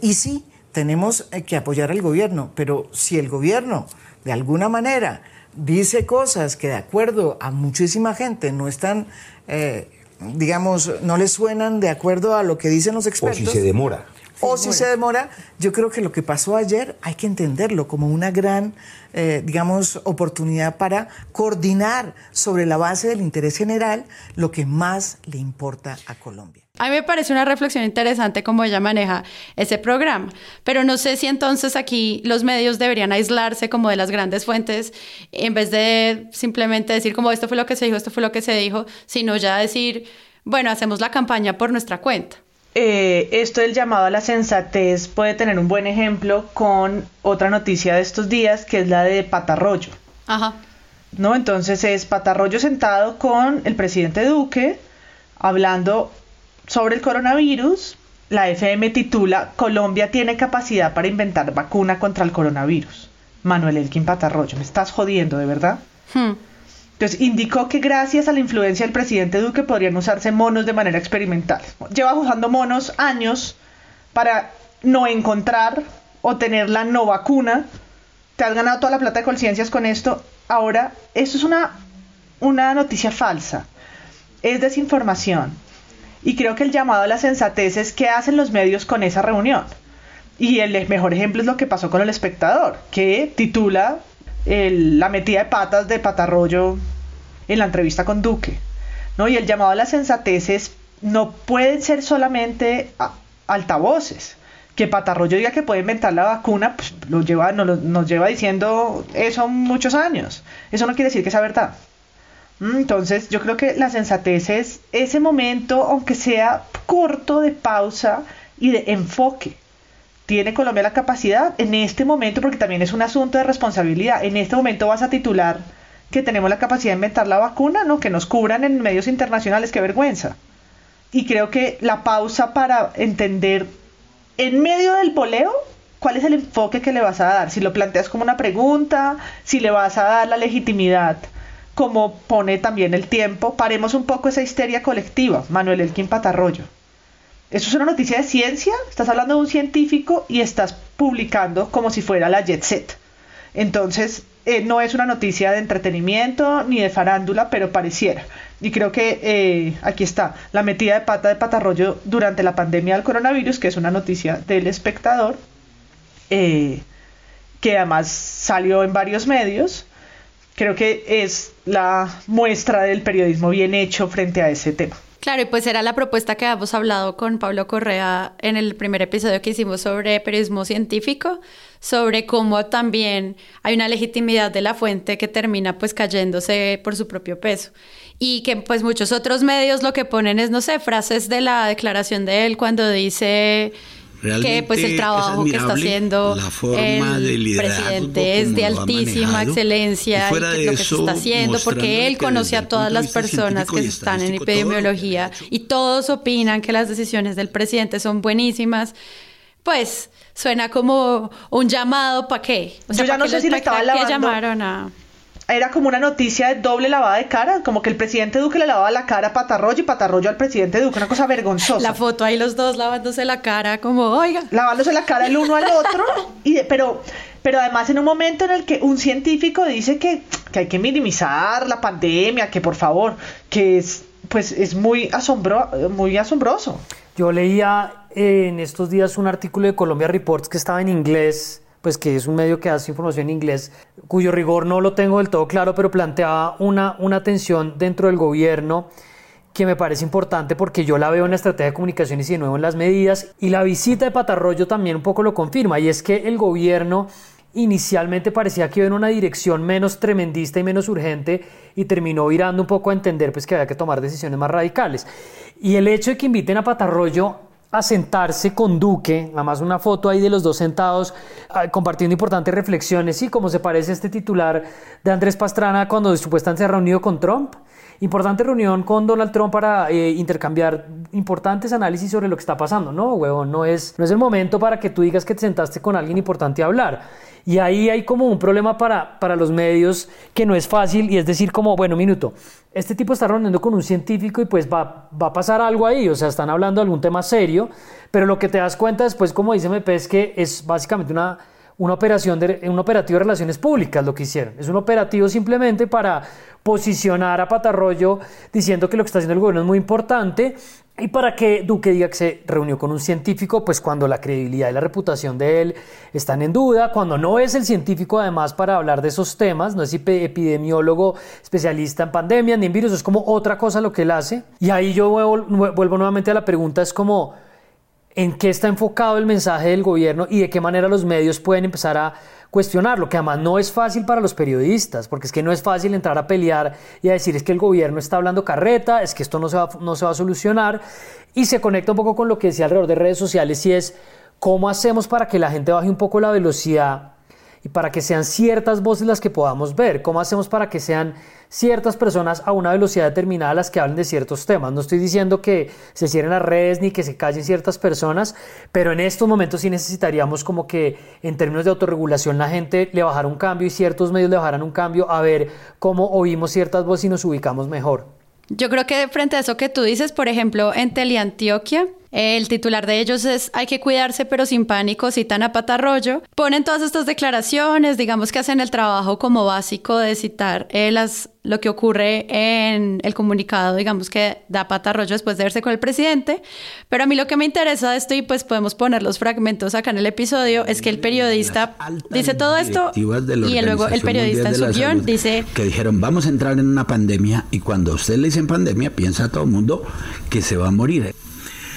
S21: y sí, tenemos que apoyar al gobierno, pero si el gobierno de alguna manera dice cosas que de acuerdo a muchísima gente no están, eh, digamos, no les suenan de acuerdo a lo que dicen los expertos.
S22: O si se demora.
S21: O si se demora, yo creo que lo que pasó ayer hay que entenderlo como una gran, eh, digamos, oportunidad para coordinar sobre la base del interés general lo que más le importa a Colombia.
S1: A mí me parece una reflexión interesante cómo ella maneja ese programa, pero no sé si entonces aquí los medios deberían aislarse como de las grandes fuentes en vez de simplemente decir como esto fue lo que se dijo, esto fue lo que se dijo, sino ya decir, bueno, hacemos la campaña por nuestra cuenta.
S2: Eh, esto del llamado a la sensatez puede tener un buen ejemplo con otra noticia de estos días, que es la de Patarroyo.
S1: Ajá.
S2: ¿No? Entonces es Patarroyo sentado con el presidente Duque hablando sobre el coronavirus, la FM titula Colombia tiene capacidad para inventar vacuna contra el coronavirus. Manuel Elkin Patarroyo, me estás jodiendo, ¿de verdad?
S1: Hmm.
S2: Entonces indicó que gracias a la influencia del presidente Duque podrían usarse monos de manera experimental. Lleva usando monos años para no encontrar o tener la no vacuna. Te has ganado toda la plata de conciencias con esto. Ahora, esto es una, una noticia falsa. Es desinformación y creo que el llamado a la sensatez es qué hacen los medios con esa reunión. Y el mejor ejemplo es lo que pasó con el espectador, que titula la metida de patas de Patarroyo en la entrevista con Duque. ¿no? Y el llamado a la sensatez es, no pueden ser solamente altavoces. Que Patarroyo diga que puede inventar la vacuna, pues lo lleva, nos, nos lleva diciendo eso muchos años. Eso no quiere decir que sea verdad. Mm, entonces yo creo que la sensatez es ese momento, aunque sea corto, de pausa y de enfoque. ¿Tiene Colombia la capacidad en este momento, porque también es un asunto de responsabilidad, en este momento vas a titular que tenemos la capacidad de inventar la vacuna, ¿no? Que nos cubran en medios internacionales, qué vergüenza. Y creo que la pausa para entender en medio del poleo cuál es el enfoque que le vas a dar, si lo planteas como una pregunta, si le vas a dar la legitimidad como pone también el tiempo, paremos un poco esa histeria colectiva, Manuel Elkin Patarroyo. Eso es una noticia de ciencia, estás hablando de un científico y estás publicando como si fuera la Jet Set. Entonces, eh, no es una noticia de entretenimiento ni de farándula, pero pareciera. Y creo que eh, aquí está, la metida de pata de Patarroyo durante la pandemia del coronavirus, que es una noticia del espectador, eh, que además salió en varios medios creo que es la muestra del periodismo bien hecho frente a ese tema.
S1: Claro, y pues era la propuesta que habíamos hablado con Pablo Correa en el primer episodio que hicimos sobre periodismo científico, sobre cómo también hay una legitimidad de la fuente que termina pues cayéndose por su propio peso. Y que pues muchos otros medios lo que ponen es, no sé, frases de la declaración de él cuando dice que pues el trabajo que está haciendo el presidente es de altísima excelencia y, que lo que se está haciendo porque él conoce a todas las personas que están en epidemiología y todos opinan que las decisiones del presidente son buenísimas, pues suena como un llamado para qué.
S2: O sea, Yo ya no sé si le estaba
S1: llamaron a
S2: era como una noticia de doble lavada de cara, como que el presidente Duque le lavaba la cara a Patarroyo y Patarroyo al presidente Duque, una cosa vergonzosa.
S1: La foto ahí los dos lavándose la cara, como, oiga.
S2: Lavándose la cara el uno al otro, y pero, pero además en un momento en el que un científico dice que, que hay que minimizar la pandemia, que por favor, que es, pues es muy, asombro, muy asombroso.
S5: Yo leía en estos días un artículo de Colombia Reports que estaba en inglés pues que es un medio que hace información en inglés, cuyo rigor no lo tengo del todo claro, pero planteaba una, una tensión dentro del gobierno que me parece importante porque yo la veo en la estrategia de comunicaciones y de nuevo en las medidas. Y la visita de Patarroyo también un poco lo confirma, y es que el gobierno inicialmente parecía que iba en una dirección menos tremendista y menos urgente y terminó virando un poco a entender pues, que había que tomar decisiones más radicales. Y el hecho de que inviten a Patarroyo a sentarse con Duque, además una foto ahí de los dos sentados ah, compartiendo importantes reflexiones, y como se parece este titular de Andrés Pastrana cuando supuestamente se ha reunido con Trump. Importante reunión con Donald Trump para eh, intercambiar importantes análisis sobre lo que está pasando. No, huevón, no es, no es el momento para que tú digas que te sentaste con alguien importante a hablar. Y ahí hay como un problema para, para los medios que no es fácil y es decir como, bueno, minuto, este tipo está reuniendo con un científico y pues va, va a pasar algo ahí, o sea, están hablando de algún tema serio, pero lo que te das cuenta después, como dice MP, es que es básicamente una una operación de, un operativo de relaciones públicas lo que hicieron. Es un operativo simplemente para posicionar a Patarroyo diciendo que lo que está haciendo el gobierno es muy importante y para que Duque diga que se reunió con un científico, pues cuando la credibilidad y la reputación de él están en duda, cuando no es el científico además para hablar de esos temas, no es epidemiólogo especialista en pandemia ni en virus, es como otra cosa lo que él hace. Y ahí yo vuelvo nuevamente a la pregunta, es como en qué está enfocado el mensaje del gobierno y de qué manera los medios pueden empezar a cuestionarlo, que además no es fácil para los periodistas, porque es que no es fácil entrar a pelear y a decir es que el gobierno está hablando carreta, es que esto no se va, no se va a solucionar, y se conecta un poco con lo que decía alrededor de redes sociales y es cómo hacemos para que la gente baje un poco la velocidad y para que sean ciertas voces las que podamos ver, cómo hacemos para que sean ciertas personas a una velocidad determinada las que hablen de ciertos temas. No estoy diciendo que se cierren las redes ni que se callen ciertas personas, pero en estos momentos sí necesitaríamos como que en términos de autorregulación la gente le bajara un cambio y ciertos medios le bajaran un cambio a ver cómo oímos ciertas voces y nos ubicamos mejor.
S1: Yo creo que frente a eso que tú dices, por ejemplo, en Teleantioquia, el titular de ellos es hay que cuidarse pero sin pánico, citan a Patarroyo. Ponen todas estas declaraciones, digamos que hacen el trabajo como básico de citar eh, las, lo que ocurre en el comunicado, digamos que da Patarroyo después de verse con el presidente. Pero a mí lo que me interesa de esto, y pues podemos poner los fragmentos acá en el episodio, es que el periodista dice todo esto y luego el periodista en su guion dice...
S23: Que dijeron, vamos a entrar en una pandemia y cuando usted le dicen pandemia, piensa todo el mundo que se va a morir.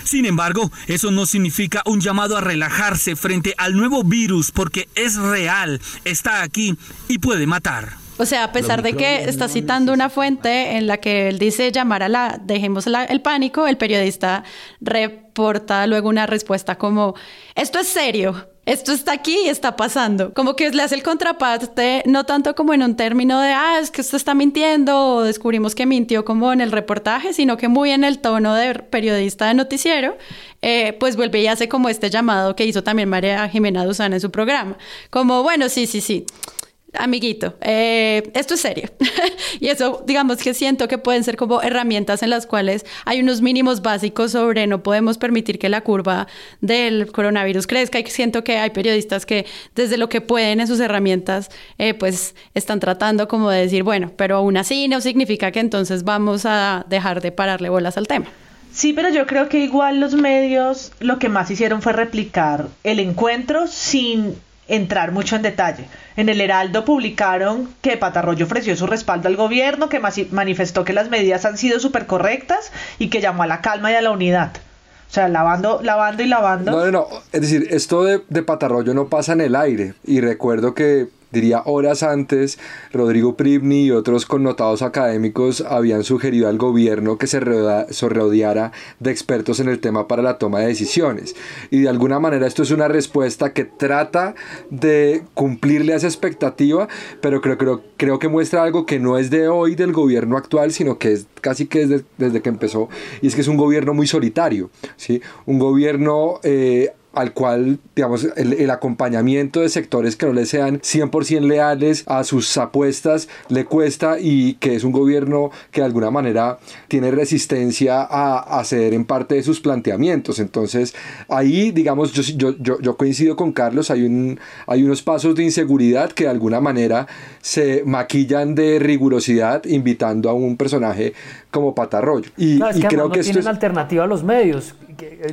S22: Sin embargo, eso no significa un llamado a relajarse frente al nuevo virus porque es real, está aquí y puede matar.
S1: O sea, a pesar de que está citando una fuente en la que él dice llamar a la, dejemos el pánico, el periodista reporta luego una respuesta como, esto es serio, esto está aquí y está pasando. Como que le hace el contraparte, no tanto como en un término de, ah, es que usted está mintiendo o descubrimos que mintió como en el reportaje, sino que muy en el tono de periodista de noticiero, eh, pues vuelve y hace como este llamado que hizo también María Jimena Duzán en su programa. Como, bueno, sí, sí, sí amiguito, eh, esto es serio. [LAUGHS] y eso, digamos que siento que pueden ser como herramientas en las cuales hay unos mínimos básicos sobre no podemos permitir que la curva del coronavirus crezca y siento que hay periodistas que desde lo que pueden en sus herramientas, eh, pues están tratando como de decir, bueno, pero aún así no significa que entonces vamos a dejar de pararle bolas al tema.
S2: Sí, pero yo creo que igual los medios lo que más hicieron fue replicar el encuentro sin entrar mucho en detalle. En el Heraldo publicaron que Patarroyo ofreció su respaldo al gobierno, que manifestó que las medidas han sido súper correctas y que llamó a la calma y a la unidad. O sea, lavando, lavando y lavando.
S4: No, no, no. Es decir, esto de, de Patarroyo no pasa en el aire. Y recuerdo que diría horas antes, Rodrigo Privni y otros connotados académicos habían sugerido al gobierno que se, rodeara de expertos en el tema para la toma de decisiones. Y de alguna manera esto es una respuesta que trata de cumplirle a esa expectativa, pero creo, creo, creo que muestra algo que no es de hoy del gobierno actual, sino que es casi que desde, desde que empezó, y es que es un gobierno muy solitario, ¿sí? un gobierno... Eh, al cual, digamos, el, acompañamiento de sectores que no le sean 100% leales a sus apuestas le cuesta y que es un gobierno que de alguna manera tiene resistencia a, ceder en parte de sus planteamientos. Entonces, ahí, digamos, yo, yo, yo, yo coincido con Carlos, hay, un, hay unos pasos de inseguridad que de alguna manera se maquillan de rigurosidad invitando a un personaje como Patarroyo.
S5: Y, y creo que no tienen alternativa a los medios.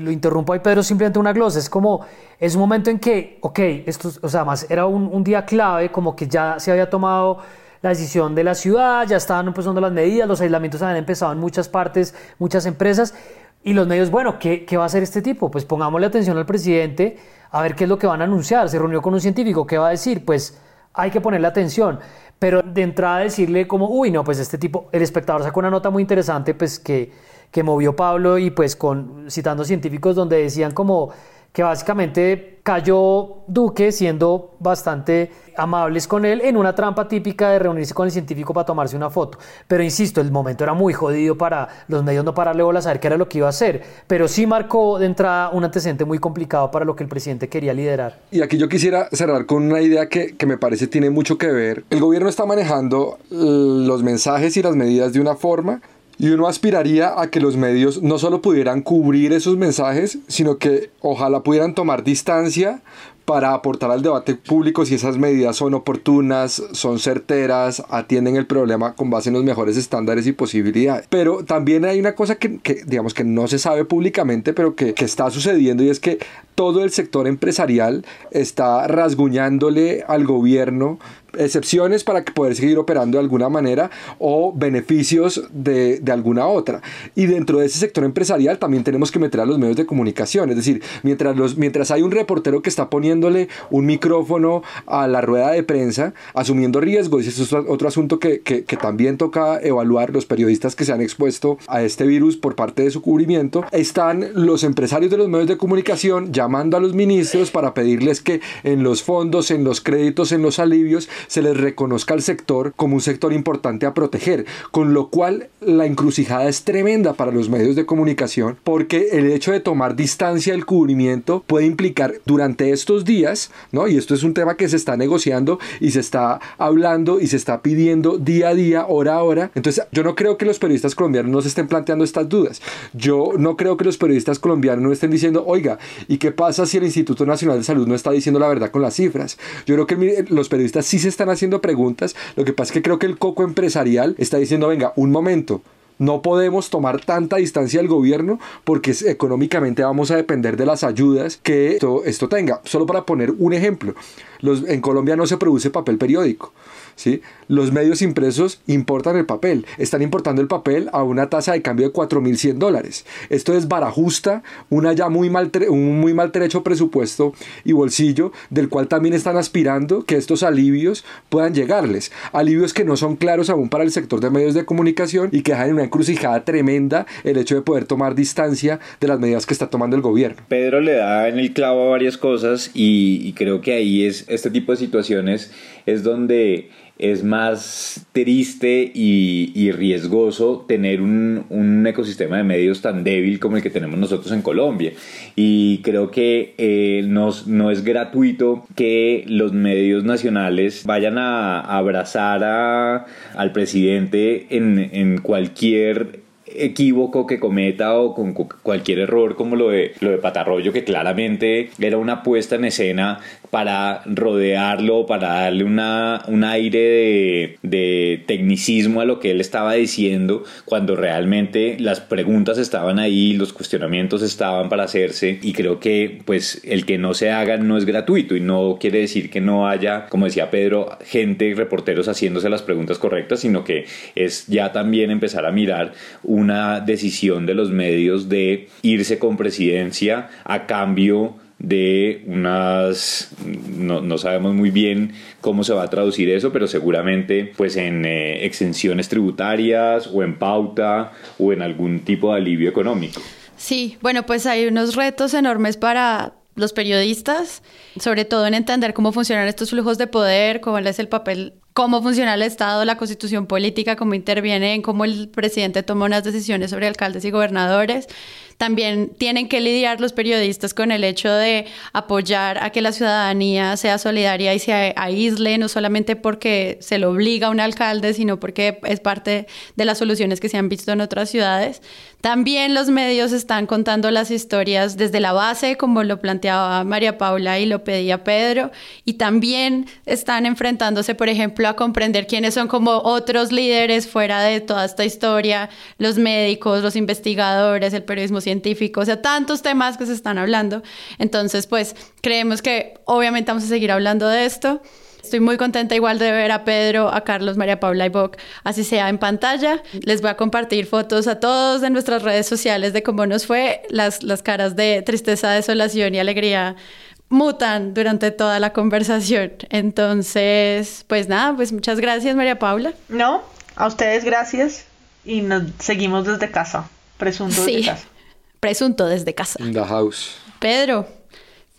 S5: Lo interrumpo ahí, Pedro, simplemente una glosa. Es como, es un momento en que, ok, esto, o sea, más era un, un día clave, como que ya se había tomado la decisión de la ciudad, ya estaban empezando las medidas, los aislamientos habían empezado en muchas partes, muchas empresas. Y los medios, bueno, ¿qué, ¿qué va a hacer este tipo? Pues pongámosle atención al presidente a ver qué es lo que van a anunciar. Se reunió con un científico, ¿qué va a decir? Pues hay que ponerle atención. Pero de entrada decirle como, uy, no, pues este tipo, el espectador sacó una nota muy interesante, pues que, que movió Pablo y pues con, citando científicos donde decían como que básicamente cayó Duque siendo bastante amables con él en una trampa típica de reunirse con el científico para tomarse una foto. Pero insisto, el momento era muy jodido para los medios no pararle bola a saber qué era lo que iba a hacer. Pero sí marcó de entrada un antecedente muy complicado para lo que el presidente quería liderar.
S4: Y aquí yo quisiera cerrar con una idea que, que me parece tiene mucho que ver. El gobierno está manejando los mensajes y las medidas de una forma y uno aspiraría a que los medios no solo pudieran cubrir esos mensajes, sino que ojalá pudieran tomar distancia para aportar al debate público si esas medidas son oportunas, son certeras, atienden el problema con base en los mejores estándares y posibilidades. Pero también hay una cosa que, digamos que no se sabe públicamente, pero que, que está sucediendo y es que todo el sector empresarial está rasguñándole al gobierno excepciones para poder seguir operando de alguna manera o beneficios de, de, alguna otra. Y dentro de ese sector empresarial también tenemos que meter a los medios de comunicación. Es decir, mientras, los, mientras hay un reportero que está poniéndole un micrófono a la rueda de prensa, asumiendo riesgos, y eso es otro asunto que, que, que también toca evaluar los periodistas que se han expuesto a este virus por parte de su cubrimiento, están los empresarios de los medios de comunicación llamando a los ministros para pedirles que en los fondos, en los créditos, en los alivios, se les reconozca al sector como un sector importante a proteger, con lo cual la encrucijada es tremenda para los medios de comunicación porque el hecho de tomar distancia del cubrimiento puede implicar durante estos días, ¿no? Y esto es un tema que se está negociando y se está hablando y se está pidiendo día a día, hora a hora. Entonces, yo no creo que los periodistas colombianos no se estén planteando estas dudas. Yo no creo que los periodistas colombianos no estén diciendo, oiga, ¿y qué pasa si el Instituto Nacional de Salud no está diciendo la verdad con las cifras? Yo creo que los periodistas sí se están haciendo preguntas. Lo que pasa es que creo que el coco empresarial está diciendo, venga, un momento. No podemos tomar tanta distancia del gobierno porque económicamente vamos a depender de las ayudas que esto, esto tenga. Solo para poner un ejemplo, los, en Colombia no se produce papel periódico. ¿Sí? Los medios impresos importan el papel, están importando el papel a una tasa de cambio de 4.100 dólares. Esto es barajusta, una ya muy mal, un muy maltrecho presupuesto y bolsillo, del cual también están aspirando que estos alivios puedan llegarles. Alivios que no son claros aún para el sector de medios de comunicación y que dejan en una encrucijada tremenda el hecho de poder tomar distancia de las medidas que está tomando el gobierno.
S3: Pedro le da en el clavo a varias cosas y, y creo que ahí es este tipo de situaciones es donde es más triste y, riesgoso tener un, ecosistema de medios tan débil como el que tenemos nosotros en Colombia. Y creo que eh, no es gratuito que los medios nacionales vayan a, abrazar a, al presidente en, en cualquier equívoco que cometa o con cualquier error como lo de, lo de Patarroyo, que claramente era una puesta en escena para rodearlo, para darle una, un aire de, de tecnicismo a lo que él estaba diciendo, cuando realmente las preguntas estaban ahí, los cuestionamientos estaban para hacerse y creo que pues el que no se hagan no es gratuito y no quiere decir que no haya, como decía Pedro, gente, reporteros haciéndose las preguntas correctas, sino que es ya también empezar a mirar una decisión de los medios de irse con presidencia a cambio de unas no, sabemos muy bien cómo se va a traducir eso pero seguramente pues en eh, exenciones tributarias o en pauta o en algún tipo de alivio económico.
S1: Sí bueno pues hay unos retos enormes para los periodistas, sobre todo en entender cómo funcionan estos flujos de poder, cuál es el papel cómo funciona el Estado, la constitución política, cómo interviene en cómo el presidente toma unas decisiones sobre alcaldes y gobernadores. También tienen que lidiar los periodistas con el hecho de apoyar a que la ciudadanía sea solidaria y se aísle, no solamente porque se lo obliga a un alcalde, sino porque es parte de las soluciones que se han visto en otras ciudades. También los medios están contando las historias desde la base, como lo planteaba María Paula y lo pedía Pedro, y también están enfrentándose, por ejemplo, a comprender quiénes son como otros líderes fuera de toda esta historia, los médicos, los investigadores, el periodismo científico, o sea, tantos temas que se están hablando. Entonces, pues creemos que obviamente vamos a seguir hablando de esto Estoy muy contenta igual de ver a Pedro, a Carlos, María Paula y Boc, así sea en pantalla. Les voy a compartir fotos a todos en nuestras redes sociales de cómo nos fue. Las, las caras de tristeza, desolación y alegría mutan durante toda la conversación. Entonces, pues nada, pues muchas gracias María Paula.
S2: No, a ustedes gracias y nos seguimos desde casa, presunto desde casa.
S1: Presunto desde casa.
S4: In the house.
S1: Pedro,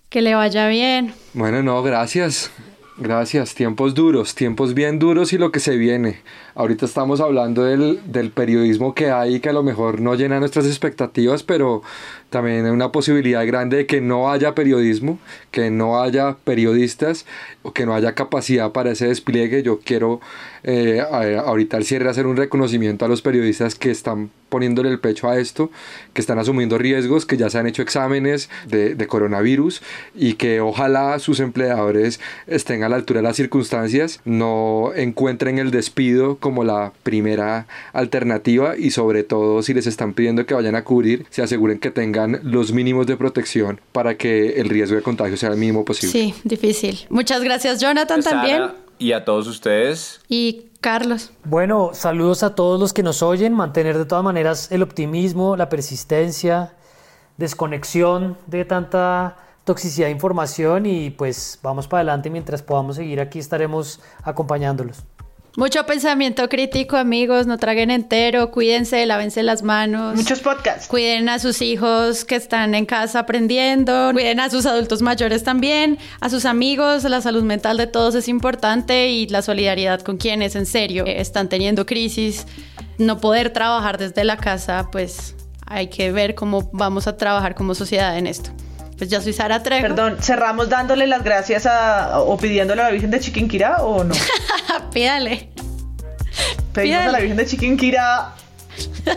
S1: que le vaya bien.
S4: Bueno, no, gracias. Gracias, tiempos duros, tiempos bien duros y lo que se viene. Ahorita estamos hablando del, del periodismo que hay que a lo mejor no llena nuestras expectativas, pero también hay una posibilidad grande de que no haya periodismo, que no haya periodistas o que no haya capacidad para ese despliegue. Yo quiero eh, ahorita al cierre hacer un reconocimiento a los periodistas que están poniéndole el pecho a esto, que están asumiendo riesgos, que ya se han hecho exámenes de, de coronavirus y que ojalá sus empleadores estén a la altura de las circunstancias, no encuentren el despido como la primera alternativa y sobre todo si les están pidiendo que vayan a cubrir, se aseguren que tengan los mínimos de protección para que el riesgo de contagio sea el mínimo posible.
S1: Sí, difícil. Muchas gracias Jonathan también.
S3: Y a todos ustedes.
S1: Y Carlos.
S5: Bueno, saludos a todos los que nos oyen, mantener de todas maneras el optimismo, la persistencia, desconexión de tanta toxicidad de información y pues vamos para adelante mientras podamos seguir aquí estaremos acompañándolos.
S1: Mucho pensamiento crítico, amigos. No traguen entero. Cuídense, lávense las manos.
S2: Muchos podcasts.
S1: Cuiden a sus hijos que están en casa aprendiendo. Cuiden a sus adultos mayores también. A sus amigos. La salud mental de todos es importante y la solidaridad con quienes en serio están teniendo crisis. No poder trabajar desde la casa, pues hay que ver cómo vamos a trabajar como sociedad en esto. Pues yo soy Sara Trejo.
S2: Perdón, cerramos dándole las gracias a, o pidiéndole a la Virgen de Chiquinquirá o no. [LAUGHS]
S1: Pídale.
S2: Pedimos a la Virgen de Chiquinquirá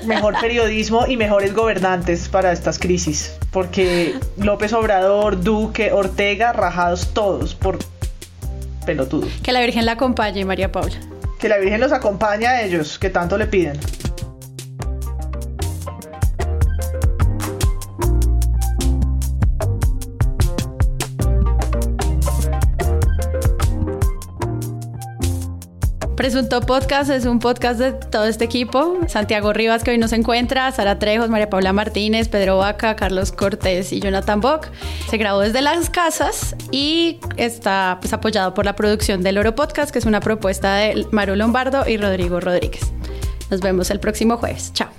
S2: mejor periodismo y mejores gobernantes para estas crisis. Porque López Obrador, Duque, Ortega, rajados todos por pelotudos.
S1: Que la Virgen la acompañe, María Paula.
S2: Que la Virgen los acompañe a ellos, que tanto le piden.
S1: Presunto Podcast es un podcast de todo este equipo. Santiago Rivas, que hoy nos encuentra, Sara Trejos, María Paula Martínez, Pedro Vaca, Carlos Cortés y Jonathan Bock. Se grabó desde las casas y está pues, apoyado por la producción del Oro Podcast, que es una propuesta de Maru Lombardo y Rodrigo Rodríguez. Nos vemos el próximo jueves. Chao.